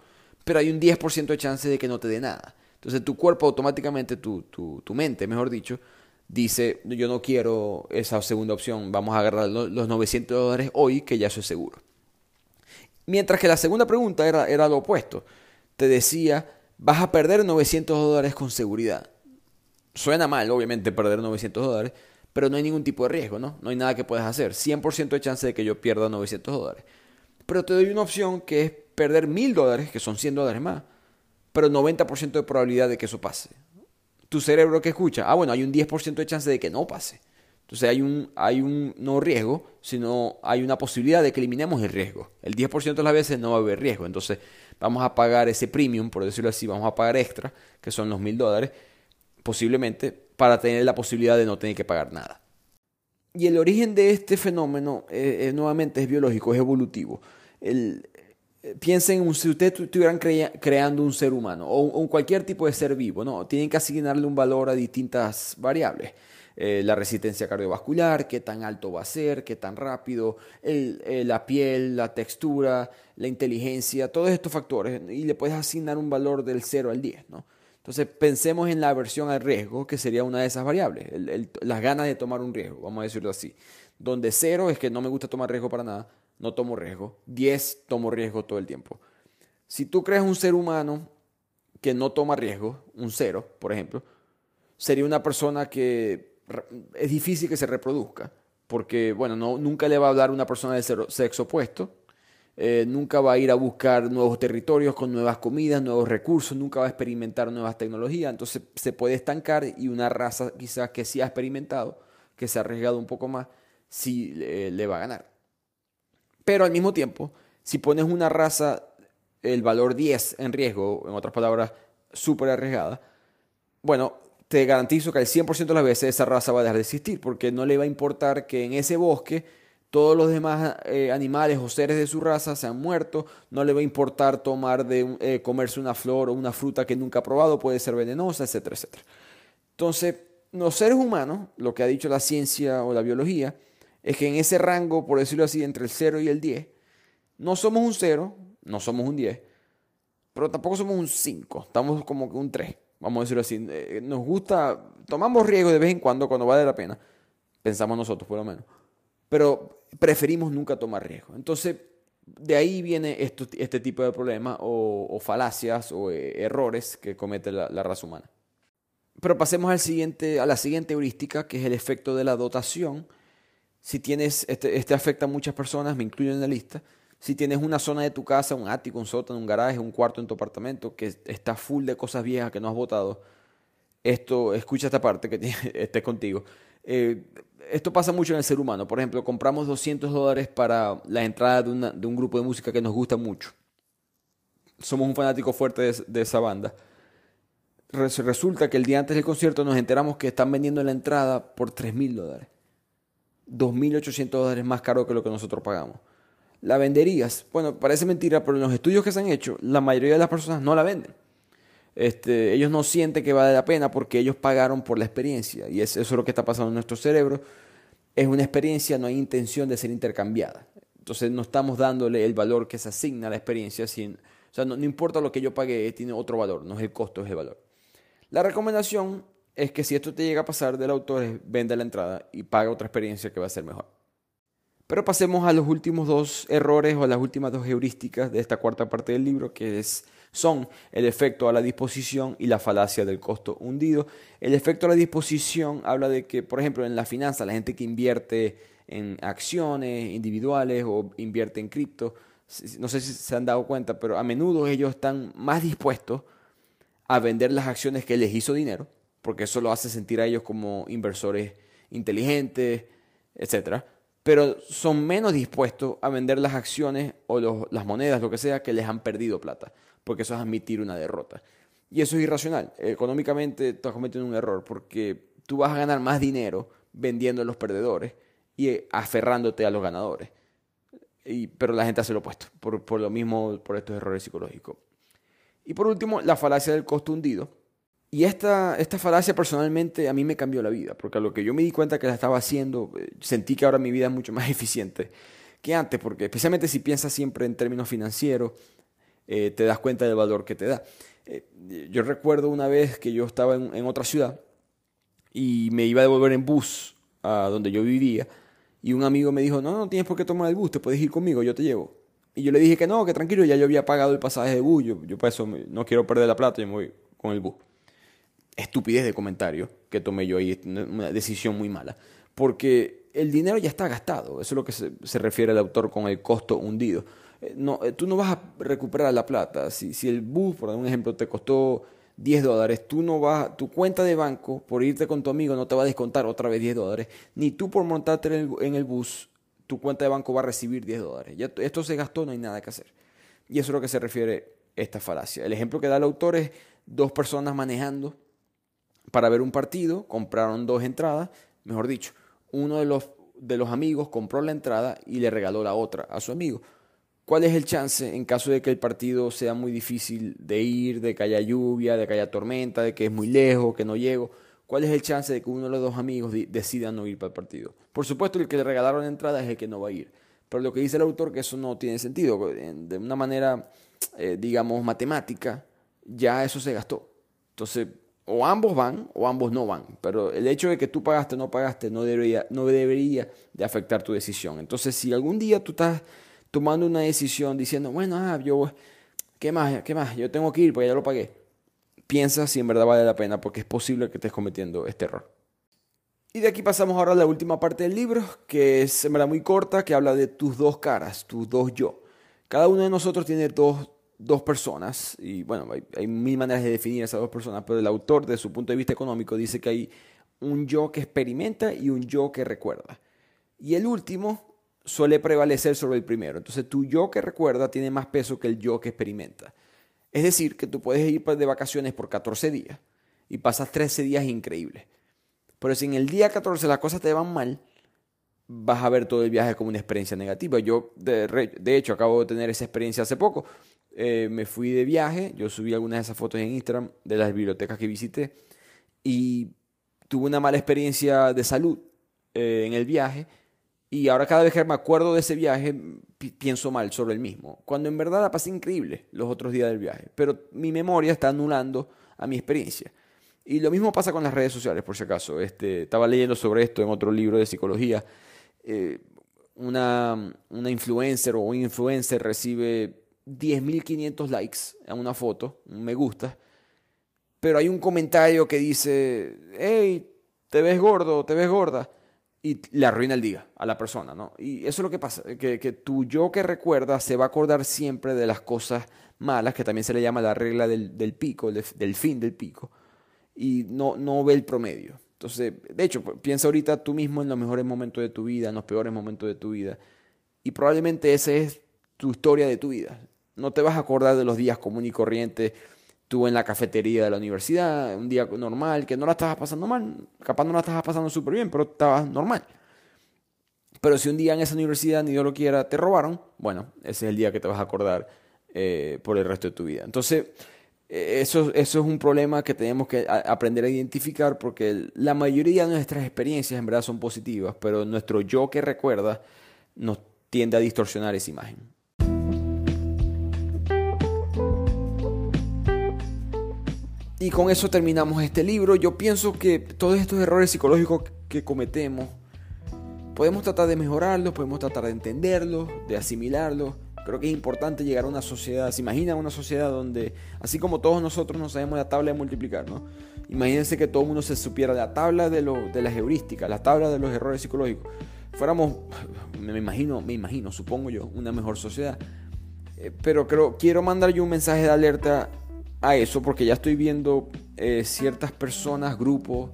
[SPEAKER 1] pero hay un 10% de chance de que no te dé nada. Entonces tu cuerpo automáticamente, tu, tu, tu, mente, mejor dicho, dice, yo no quiero esa segunda opción, vamos a agarrar los 900 dólares hoy, que ya eso es seguro. Mientras que la segunda pregunta era, era lo opuesto. Te decía, vas a perder 900 dólares con seguridad. Suena mal, obviamente, perder 900 dólares, pero no hay ningún tipo de riesgo, ¿no? No hay nada que puedas hacer. 100% de chance de que yo pierda 900 dólares. Pero te doy una opción que es perder 1000 dólares, que son 100 dólares más, pero 90% de probabilidad de que eso pase. Tu cerebro que escucha, ah, bueno, hay un 10% de chance de que no pase. Entonces hay un, hay un no riesgo, sino hay una posibilidad de que eliminemos el riesgo. El 10% de las veces no va a haber riesgo. Entonces vamos a pagar ese premium, por decirlo así, vamos a pagar extra, que son los 1000 dólares, posiblemente para tener la posibilidad de no tener que pagar nada. Y el origen de este fenómeno, eh, eh, nuevamente, es biológico, es evolutivo. Eh, piensen si ustedes estuvieran creando un ser humano o, cualquier tipo de ser vivo, ¿no? Tienen que asignarle un valor a distintas variables. la resistencia cardiovascular, qué tan alto va a ser, qué tan rápido, la piel, la textura, la inteligencia, todos estos factores. Y le puedes asignar un valor del 0 al 10, ¿no? Entonces pensemos en la aversión al riesgo, que sería una de esas variables, las ganas de tomar un riesgo, vamos a decirlo así. Donde cero es que no me gusta tomar riesgo para nada, no tomo riesgo. 10 tomo riesgo todo el tiempo. Si tú creas un ser humano que no toma riesgo, un cero, por ejemplo, sería una persona que es difícil que se reproduzca, porque, bueno, no, nunca le va a hablar una persona del sexo opuesto, eh, nunca va a ir a buscar nuevos territorios con nuevas comidas, nuevos recursos, nunca va a experimentar nuevas tecnologías, entonces se puede estancar y una raza quizás que sí ha experimentado, que se ha arriesgado un poco más, sí le va a ganar. Pero al mismo tiempo, si pones una raza el valor 10 en riesgo, en otras palabras, súper arriesgada, bueno, te garantizo que al 100% de las veces esa raza va a dejar de existir, porque no le va a importar que en ese bosque todos los demás eh, animales o seres de su raza se han muerto, no le va a importar tomar de, eh, comerse una flor o una fruta que nunca ha probado, puede ser venenosa, etcétera, etcétera. Entonces, los seres humanos, lo que ha dicho la ciencia o la biología, es que en ese rango, por decirlo así, entre el 0 y el 10, no somos un 0, no somos un 10, pero tampoco somos un 5, estamos como que un 3, vamos a decirlo así. Eh, nos gusta, tomamos riesgo de vez en cuando cuando vale la pena, pensamos nosotros por lo menos pero preferimos nunca tomar riesgo. Entonces, de ahí viene este tipo de problemas o, falacias o eh, errores que comete la, raza humana. Pero pasemos a la siguiente heurística, que es el efecto de la dotación. Si tienes, este, este afecta a muchas personas, me incluyo en la lista. Si tienes una zona de tu casa, un ático, un sótano, un garaje, un cuarto en tu apartamento que está full de cosas viejas que no has botado, esto, escucha esta parte que esté contigo. Eh, esto pasa mucho en el ser humano. Por ejemplo, compramos 200 dólares para la entrada de, un grupo de música que nos gusta mucho. Somos un fanático fuerte de, esa banda. Resulta que el día antes del concierto nos enteramos que están vendiendo la entrada por 3 mil dólares. 2.800 dólares más caro que lo que nosotros pagamos. ¿La venderías? Bueno, parece mentira, pero en los estudios que se han hecho, la mayoría de las personas no la venden. Este, ellos no sienten que vale la pena porque ellos pagaron por la experiencia. Y eso es lo que está pasando en nuestro cerebro. Es una experiencia, no hay intención de ser intercambiada. Entonces no estamos dándole el valor que se asigna a la experiencia. Sin, o sea, no, importa lo que yo pagué, tiene otro valor, no es el costo, es el valor. La recomendación es que si esto te llega a pasar del autor, vende la entrada y paga otra experiencia que va a ser mejor. Pero pasemos a los últimos dos errores o las últimas dos heurísticas de esta cuarta parte del libro, que es son el efecto a la disposición y la falacia del costo hundido. El efecto a la disposición habla de que, por ejemplo, en la finanza, la gente que invierte en acciones individuales o invierte en cripto, no sé si se han dado cuenta, pero a menudo ellos están más dispuestos a vender las acciones que les hizo dinero, porque eso lo hace sentir a ellos como inversores inteligentes, etc. Pero son menos dispuestos a vender las acciones o las monedas, lo que sea, que les han perdido plata porque eso es admitir una derrota. Y eso es irracional. Económicamente estás cometiendo un error porque tú vas a ganar más dinero vendiendo a los perdedores y aferrándote a los ganadores. Y, pero la gente hace lo opuesto, por, por lo mismo, por estos errores psicológicos. Y por último, la falacia del costo hundido. Y esta, esta falacia personalmente a mí me cambió la vida, porque a lo que yo me di cuenta que la estaba haciendo, eh, sentí que ahora mi vida es mucho más eficiente que antes, porque especialmente si piensas siempre en términos financieros, eh, te das cuenta del valor que te da. Eh, yo recuerdo una vez que yo estaba en, otra ciudad y me iba a devolver en bus a donde yo vivía y un amigo me dijo, no, no tienes por qué tomar el bus, te puedes ir conmigo, yo te llevo. Y yo le dije que no, que tranquilo, ya yo había pagado el pasaje de bus, yo, yo por eso no quiero perder la plata, yo me voy con el bus. Estupidez de comentario que tomé yo ahí, una decisión muy mala. Porque el dinero ya está gastado, eso es lo que se, refiere el autor con el costo hundido. Eh, no, eh, tú no vas a recuperar la plata. Si, si el bus, por un ejemplo, te costó 10 dólares, tú no vas, tu cuenta de banco por irte con tu amigo no te va a descontar otra vez 10 dólares, ni tú por montarte en el, en el bus tu cuenta de banco va a recibir 10 dólares. Ya esto se gastó, no hay nada que hacer. Y eso es lo que se refiere esta falacia. El ejemplo que da el autor es dos personas manejando para ver un partido, compraron dos entradas, mejor dicho, uno de los, de los amigos compró la entrada y le regaló la otra a su amigo. ¿Cuál es el chance en caso de que el partido sea muy difícil de ir, de que haya lluvia, de que haya tormenta, de que es muy lejos, que no llego? ¿Cuál es el chance de que uno de los dos amigos decida no ir para el partido? Por supuesto, el que le regalaron la entrada es el que no va a ir. Pero lo que dice el autor que eso no tiene sentido. De una manera, eh, digamos, matemática, ya eso se gastó. Entonces, o ambos van o ambos no van. Pero el hecho de que tú pagaste o no pagaste no debería, no debería de afectar tu decisión. Entonces, si algún día tú estás tomando una decisión diciendo, bueno, ah, yo, ¿qué más? ¿Qué más? Yo tengo que ir porque ya lo pagué piensa si en verdad vale la pena, porque es posible que estés cometiendo este error. Y de aquí pasamos ahora a la última parte del libro, que es muy corta, que habla de tus dos caras, tus dos yo. Cada uno de nosotros tiene dos, dos personas, y bueno, hay, hay, mil maneras de definir esas dos personas, pero el autor, desde su punto de vista económico, dice que hay un yo que experimenta y un yo que recuerda. Y el último suele prevalecer sobre el primero. Entonces, tu yo que recuerda tiene más peso que el yo que experimenta. Es decir, que tú puedes ir de vacaciones por 14 días y pasas 13 días increíbles. Pero si en el día 14 las cosas te van mal, vas a ver todo el viaje como una experiencia negativa. Yo, de, hecho, acabo de tener esa experiencia hace poco. Eh, me fui de viaje, yo subí algunas de esas fotos en Instagram de las bibliotecas que visité y tuve una mala experiencia de salud eh, en el viaje y ahora cada vez que me acuerdo de ese viaje, pienso mal sobre el mismo. Cuando en verdad la pasé increíble los otros días del viaje. Pero mi memoria está anulando a mi experiencia. Y lo mismo pasa con las redes sociales, por si acaso. Este, estaba leyendo sobre esto en otro libro de psicología. Eh, una, una influencer o un influencer recibe 10.500 likes a una foto, un me gusta. Pero hay un comentario que dice, hey, te ves gordo, te ves gorda y le arruina el día a la persona, ¿no? Y eso es lo que pasa, que, que tu yo que recuerda se va a acordar siempre de las cosas malas, que también se le llama la regla del, del pico, del, fin del pico, y no, no ve el promedio. Entonces, de hecho, piensa ahorita tú mismo en los mejores momentos de tu vida, en los peores momentos de tu vida, y probablemente esa es tu historia de tu vida. No te vas a acordar de los días comunes y corrientes tú en la cafetería de la universidad, un día normal, que no la estabas pasando mal, capaz no la estabas pasando súper bien, pero estabas normal. Pero si un día en esa universidad, ni Dios lo quiera, te robaron, bueno, ese es el día que te vas a acordar eh, por el resto de tu vida. Entonces, eh, eso, eso es un problema que tenemos que aprender a identificar porque la mayoría de nuestras experiencias en verdad son positivas, pero nuestro yo que recuerda nos tiende a distorsionar esa imagen. Y con eso terminamos este libro. Yo pienso que todos estos errores psicológicos que cometemos, podemos tratar de mejorarlos, podemos tratar de entenderlos, de asimilarlos. Creo que es importante llegar a una sociedad, se imagina una sociedad donde, así como todos nosotros no sabemos la tabla de multiplicar, ¿no? Imagínense que todo el mundo se supiera la tabla de, lo, de las heurísticas, la tabla de los errores psicológicos. Fuéramos, me imagino, me imagino, supongo yo, una mejor sociedad. Eh, pero creo, quiero mandar yo un mensaje de alerta a eso porque ya estoy viendo eh, ciertas personas, grupos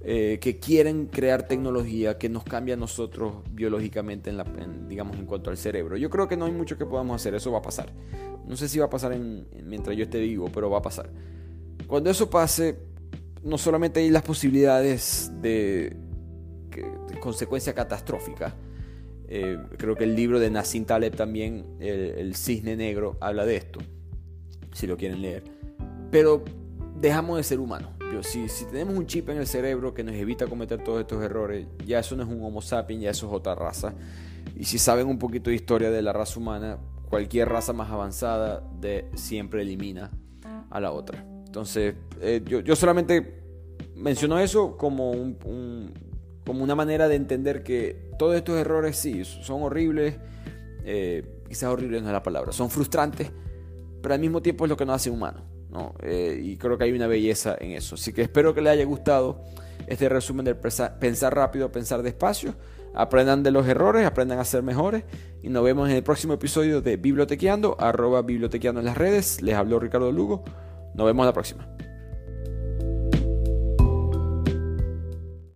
[SPEAKER 1] eh, que quieren crear tecnología que nos cambia a nosotros biológicamente, en la, digamos, en cuanto al cerebro. Yo creo que no hay mucho que podamos hacer, eso va a pasar. No sé si va a pasar mientras yo esté vivo, pero va a pasar. Cuando eso pase, no solamente hay las posibilidades de, consecuencia catastrófica, eh, creo que el libro de Nassim Taleb también, el cisne negro, habla de esto si lo quieren leer. Pero dejamos de ser humanos. Si, si tenemos un chip en el cerebro que nos evita cometer todos estos errores, ya eso no es un Homo sapiens, ya eso es otra raza. Y si saben un poquito de historia de la raza humana, cualquier raza más avanzada de, siempre elimina a la otra. Entonces, eh, yo, yo, solamente menciono eso como, un, como una manera de entender que todos estos errores sí son horribles. Eh, quizás horribles no es la palabra, son frustrantes, pero al mismo tiempo es lo que nos hace humanos. ¿no? Eh, y creo que hay una belleza en eso. Así que espero que les haya gustado este resumen del pensar rápido, pensar despacio. Aprendan de los errores, aprendan a ser mejores. Y nos vemos en el próximo episodio de Bibliotequeando, arroba bibliotequeando en las redes. Les habló Ricardo Lugo. Nos vemos la próxima.